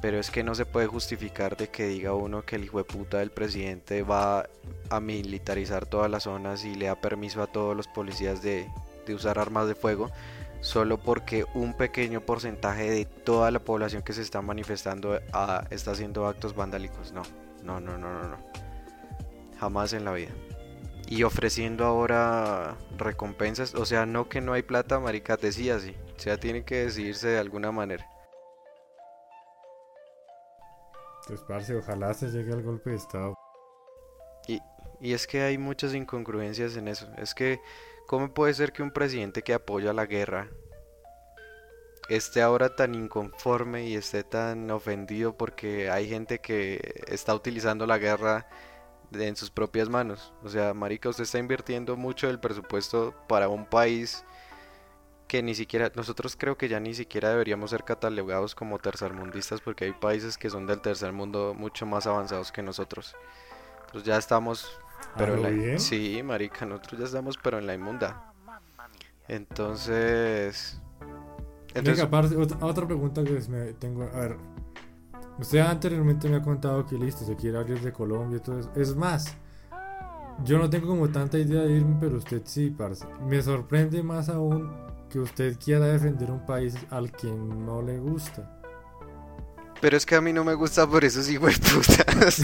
Pero es que no se puede justificar de que diga uno que el hijo de puta del presidente va a militarizar todas las zonas y le da permiso a todos los policías de, usar armas de fuego solo porque un pequeño porcentaje de toda la población que se está manifestando ah, está haciendo actos vandálicos. No, no, no, no, no, no. Jamás en la vida. Y ofreciendo ahora recompensas, o sea, no que no hay plata, marica, decía así. O sea, tiene que decidirse de alguna manera. Pues, ojalá se llegue al golpe de Estado. Y, y es que hay muchas incongruencias en eso. Es que ¿Cómo puede ser que un presidente que apoya la guerra esté ahora tan inconforme y esté tan ofendido porque hay gente que está utilizando la guerra en sus propias manos? O sea, marica, usted está invirtiendo mucho del presupuesto para un país que ni siquiera, nosotros creo que ya ni siquiera deberíamos ser catalogados como tercermundistas porque hay países que son del tercer mundo mucho más avanzados que nosotros. Entonces ya estamos pero la, sí, marica, nosotros ya estamos pero en la inmunda. Entonces, entonces... otra, pregunta que me tengo, a ver, usted anteriormente me ha contado que listo, se quiere abrir de Colombia y todo eso. Es más, yo no tengo como tanta idea de irme, pero usted sí, parce. Me sorprende más aún que usted quiera defender un país al que no le gusta. Pero es que a mí no me gusta por esos putas.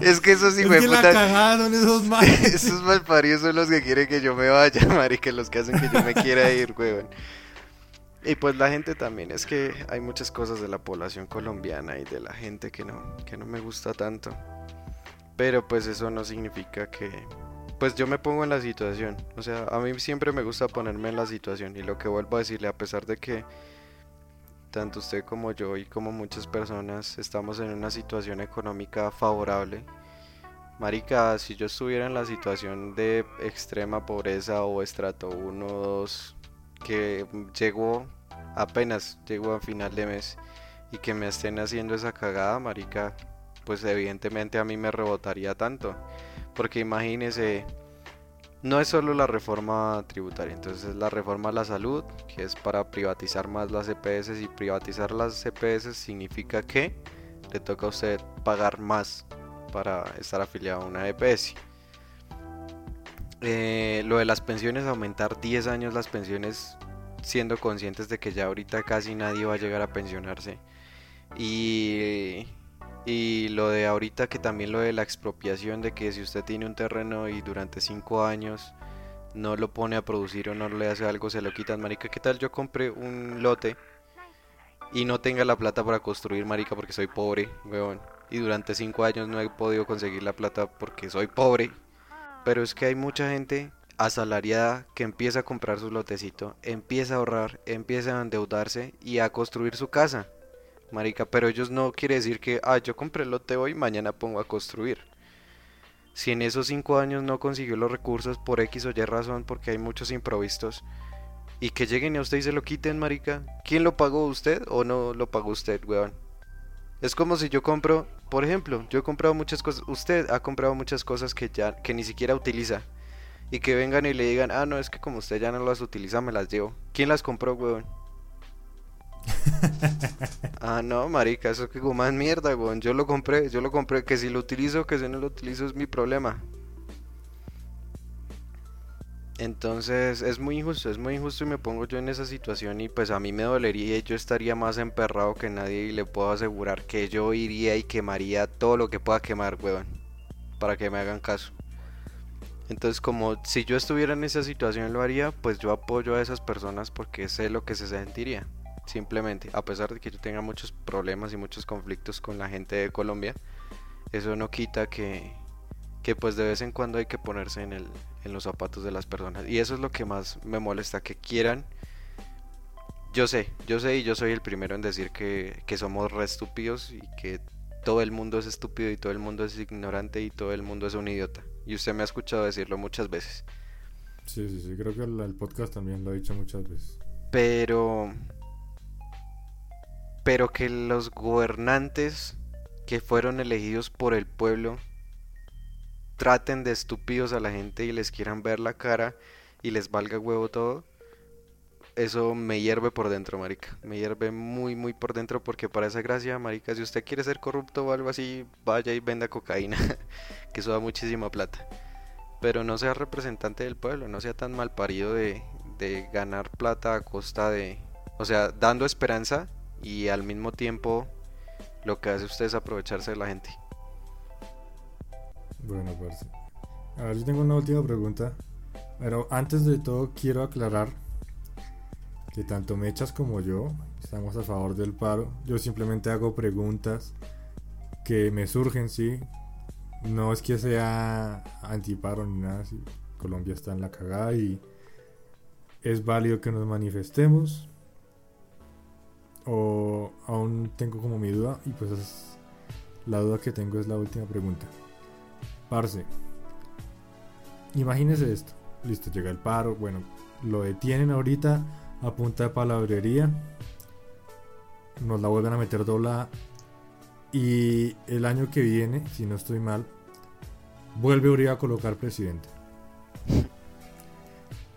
es que esos hijos de putas. esos mal. esos malparidos son los que quieren que yo me vaya, marica, los que hacen que yo me quiera ir, weón. Y pues la gente también, es que hay muchas cosas de la población colombiana y de la gente que no, que no me gusta tanto. Pero pues eso no significa que, pues yo me pongo en la situación. O sea, a mí siempre me gusta ponerme en la situación. Y lo que vuelvo a decirle, a pesar de que tanto usted como yo y como muchas personas estamos en una situación económica favorable. Marica, si yo estuviera en la situación de extrema pobreza o estrato 1 o 2, que llegó apenas, llegó a final de mes y que me estén haciendo esa cagada, marica, pues evidentemente a mí me rebotaría tanto. Porque imagínese no es solo la reforma tributaria, entonces la reforma a la salud, que es para privatizar más las EPS y privatizar las EPS significa que le toca a usted pagar más para estar afiliado a una EPS. Eh, lo de las pensiones, aumentar 10 años las pensiones siendo conscientes de que ya ahorita casi nadie va a llegar a pensionarse. Y y lo de ahorita que también lo de la expropiación, de que si usted tiene un terreno y durante 5 años no lo pone a producir o no le hace algo, se lo quitan, marica. ¿Qué tal yo compré un lote y no tenga la plata para construir, marica, porque soy pobre, weón? Y durante 5 años no he podido conseguir la plata porque soy pobre. Pero es que hay mucha gente asalariada que empieza a comprar su lotecito, empieza a ahorrar, empieza a endeudarse y a construir su casa marica, pero ellos no quiere decir que, ah, yo compré el lote hoy, mañana pongo a construir. Si en esos cinco años no consiguió los recursos por X o Y razón, porque hay muchos improvistos, y que lleguen a usted y se lo quiten, marica, ¿quién lo pagó usted o no lo pagó usted, weón? Es como si yo compro, por ejemplo, yo he comprado muchas cosas, usted ha comprado muchas cosas que ya, que ni siquiera utiliza. Y que vengan y le digan, ah, no, es que como usted ya no las utiliza, me las llevo. ¿Quién las compró, weón? ah, no, marica, eso que como más mierda, weón. Yo lo compré, yo lo compré. Que si lo utilizo, que si no lo utilizo es mi problema. Entonces es muy injusto, es muy injusto y me pongo yo en esa situación y pues a mí me dolería y yo estaría más emperrado que nadie y le puedo asegurar que yo iría y quemaría todo lo que pueda quemar, weón, para que me hagan caso. Entonces como si yo estuviera en esa situación lo haría, pues yo apoyo a esas personas porque sé lo que se sentiría simplemente, a pesar de que yo tenga muchos problemas y muchos conflictos con la gente de Colombia, eso no quita que, que pues de vez en cuando hay que ponerse en, el, en los zapatos de las personas. Y eso es lo que más me molesta, que quieran... Yo sé, yo sé y yo soy el primero en decir que, que somos re estúpidos y que todo el mundo es estúpido y todo el mundo es ignorante y todo el mundo es un idiota. Y usted me ha escuchado decirlo muchas veces. Sí, sí, sí, creo que el podcast también lo ha dicho muchas veces. Pero pero que los gobernantes que fueron elegidos por el pueblo traten de estúpidos a la gente y les quieran ver la cara y les valga huevo todo, eso me hierve por dentro, marica. Me hierve muy, muy por dentro porque para esa gracia, marica, si usted quiere ser corrupto o algo así, vaya y venda cocaína, que eso da muchísima plata. Pero no sea representante del pueblo, no sea tan mal parido de, de ganar plata a costa de... O sea, dando esperanza y al mismo tiempo lo que hace usted es aprovecharse de la gente. Bueno, pues... A ver, yo tengo una última pregunta. Pero antes de todo quiero aclarar que tanto Mechas como yo estamos a favor del paro. Yo simplemente hago preguntas que me surgen, sí. No es que sea antiparo ni nada, sí. Colombia está en la cagada y es válido que nos manifestemos. O aún tengo como mi duda y pues es, la duda que tengo es la última pregunta. Parce, imagínese esto. Listo, llega el paro. Bueno, lo detienen ahorita a punta de palabrería. Nos la vuelven a meter dobla. Y el año que viene, si no estoy mal, vuelve a colocar presidente.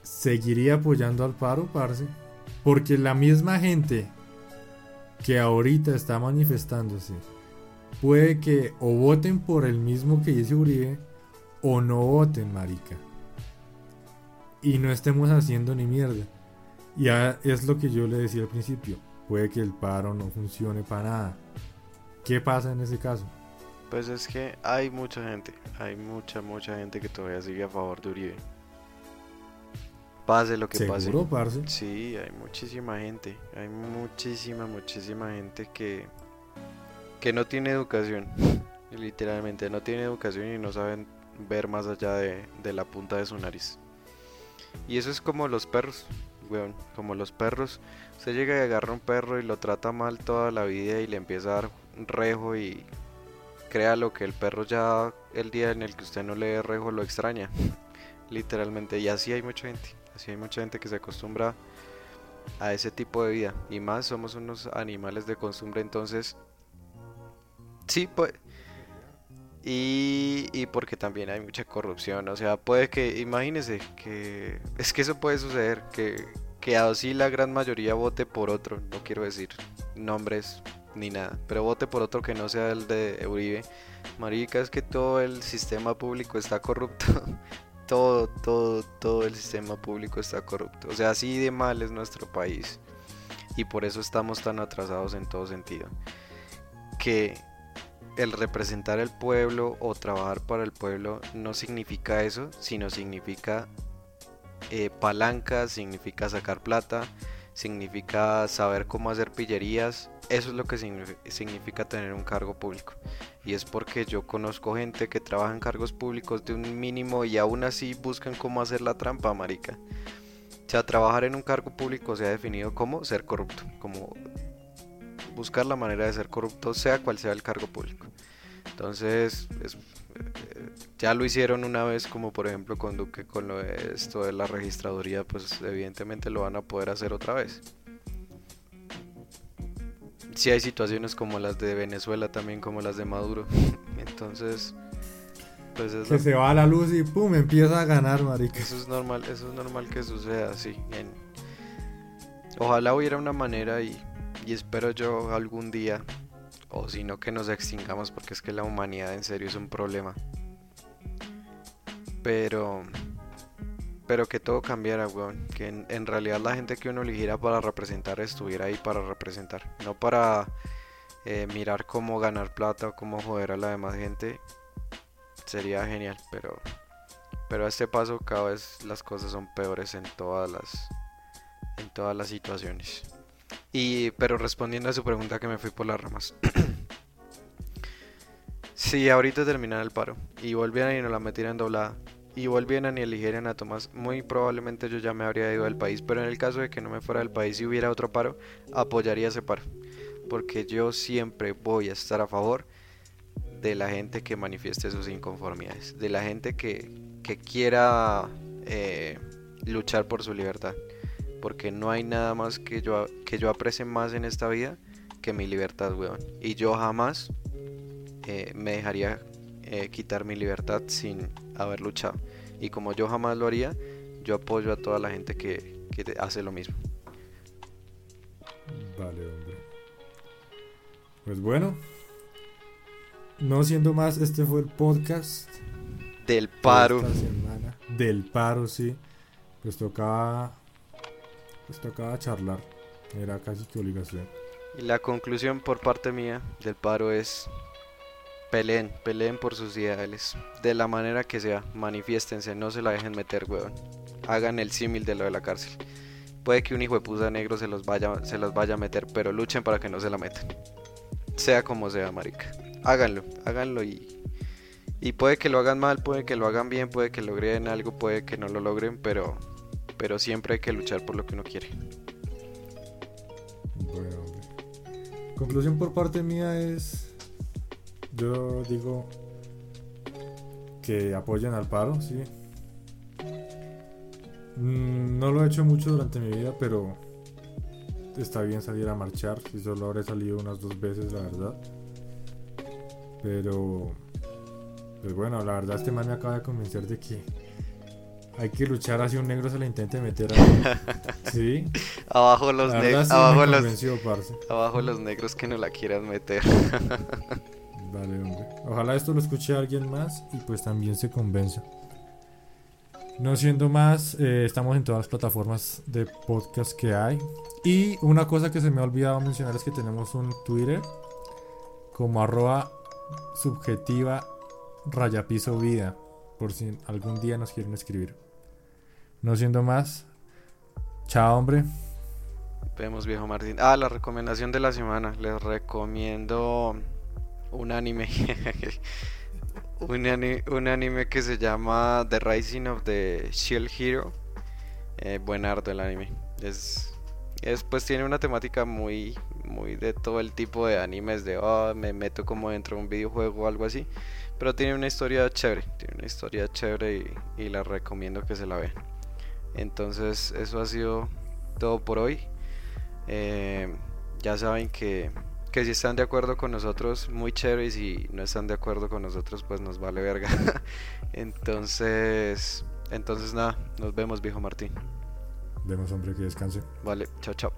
Seguiría apoyando al paro, parce. Porque la misma gente que ahorita está manifestándose puede que o voten por el mismo que dice Uribe o no voten, marica. Y no estemos haciendo ni mierda. Ya es lo que yo le decía al principio. Puede que el paro no funcione para nada. ¿Qué pasa en ese caso? Pues es que hay mucha gente, hay mucha, mucha gente que todavía sigue a favor de Uribe. Pase lo que ¿Seguro, pase. Sí, hay muchísima gente, hay muchísima, muchísima gente que, que no tiene educación. Literalmente no tiene educación y no saben ver más allá de, de la punta de su nariz. Y eso es como los perros como los perros. Usted llega y agarra un perro y lo trata mal toda la vida y le empieza a dar un rejo y crea lo que el perro ya el día en el que usted no le dé rejo lo extraña. Literalmente. Y así hay mucha gente. Así hay mucha gente que se acostumbra a ese tipo de vida. Y más somos unos animales de costumbre. Entonces, sí, pues... Y, y, porque también hay mucha corrupción. O sea, puede que, imagínese que es que eso puede suceder, que, que así la gran mayoría vote por otro, no quiero decir nombres ni nada, pero vote por otro que no sea el de Uribe. Marica, es que todo el sistema público está corrupto. todo, todo, todo el sistema público está corrupto. O sea, así de mal es nuestro país. Y por eso estamos tan atrasados en todo sentido. Que el representar al pueblo o trabajar para el pueblo no significa eso, sino significa eh, palanca, significa sacar plata, significa saber cómo hacer pillerías. Eso es lo que significa tener un cargo público. Y es porque yo conozco gente que trabaja en cargos públicos de un mínimo y aún así buscan cómo hacer la trampa, marica. O sea, trabajar en un cargo público se ha definido como ser corrupto, como buscar la manera de ser corrupto, sea cual sea el cargo público. Entonces, es, ya lo hicieron una vez como por ejemplo con Duque con lo de esto de la registraduría pues evidentemente lo van a poder hacer otra vez si hay situaciones como las de Venezuela también como las de Maduro entonces pues es que se va a la luz y pum empieza a ganar marica eso es normal eso es normal que suceda así ojalá hubiera una manera y, y espero yo algún día o si no que nos extingamos porque es que la humanidad en serio es un problema. Pero pero que todo cambiara, weón. Que en, realidad la gente que uno eligiera para representar estuviera ahí para representar. No para eh, mirar cómo ganar plata o cómo joder a la demás gente. Sería genial, pero pero a este paso cada vez las cosas son peores en todas las en todas las situaciones. Y, pero respondiendo a su pregunta que me fui por las ramas. si ahorita terminara el paro y volvieran y nos la metieran doblada y volvieran y eligieran a Tomás, muy probablemente yo ya me habría ido del país. Pero en el caso de que no me fuera del país y hubiera otro paro, apoyaría ese paro. Porque yo siempre voy a estar a favor de la gente que manifieste sus inconformidades, de la gente que, que quiera eh, luchar por su libertad porque no hay nada más que yo, que yo aprecie más en esta vida que mi libertad, weón. Y yo jamás, eh, me dejaría eh, quitar mi libertad sin haber luchado. Y como yo jamás lo haría, yo apoyo a toda la gente que, que hace lo mismo. Vale, hombre. Pues bueno, no siendo más, este fue el podcast del paro. semana. Del paro, sí. Pues tocaba. Pues tocaba charlar. Era casi tu obligación. Y la conclusión por parte mía del paro es. Peleen, peleen por sus ideales. De la manera que sea, manifiéstense, no se la dejen meter, weón. Hagan el símil de lo de la cárcel. Puede que un hijo de puta negro se los vaya, se los vaya a meter, pero luchen para que no se la metan. Sea como sea, marica. Háganlo, háganlo y y puede que lo hagan mal, puede que lo hagan bien, puede que logren algo, puede que no lo logren, pero, pero siempre hay que luchar por lo que uno quiere. Conclusión por parte mía es, yo digo que apoyen al paro, sí. Mm, no lo he hecho mucho durante mi vida, pero está bien salir a marchar. Si solo habré salido unas dos veces, la verdad. Pero pues bueno, la verdad este man me acaba de convencer de que hay que luchar hacia un negro se le intente meter a Sí. abajo los negros. abajo, los, abajo los negros que no la quieran meter. Vale, hombre. Ojalá esto lo escuche alguien más y pues también se convenza. No siendo más, eh, estamos en todas las plataformas de podcast que hay. Y una cosa que se me ha olvidado mencionar es que tenemos un Twitter como arroba subjetiva Rayapiso Vida, por si algún día nos quieren escribir. No siendo más, chao hombre. Vemos viejo Martín. Ah, la recomendación de la semana. Les recomiendo un anime. un, anime que se llama The Rising of the Shield Hero. Eh, buenardo el anime. Es, pues tiene una temática muy, muy de todo el tipo de animes de oh, me meto como dentro de un videojuego o algo así. Pero tiene una historia chévere, tiene una historia chévere y, la recomiendo que se la vean. Entonces eso ha sido todo por hoy. Eh, ya saben que, que si están de acuerdo con nosotros, muy chévere. Y si no están de acuerdo con nosotros, pues nos vale verga. entonces, entonces nada, nos vemos, viejo Martín. Vemos, hombre, que descanse. Vale, chao, chao.